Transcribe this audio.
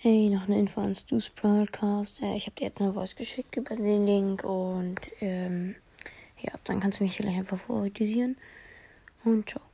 Hey, noch eine Info an Stu's Podcast. Äh, ich habe dir jetzt eine Voice geschickt über den Link und ähm, ja, dann kannst du mich gleich einfach favorisieren. Und ciao.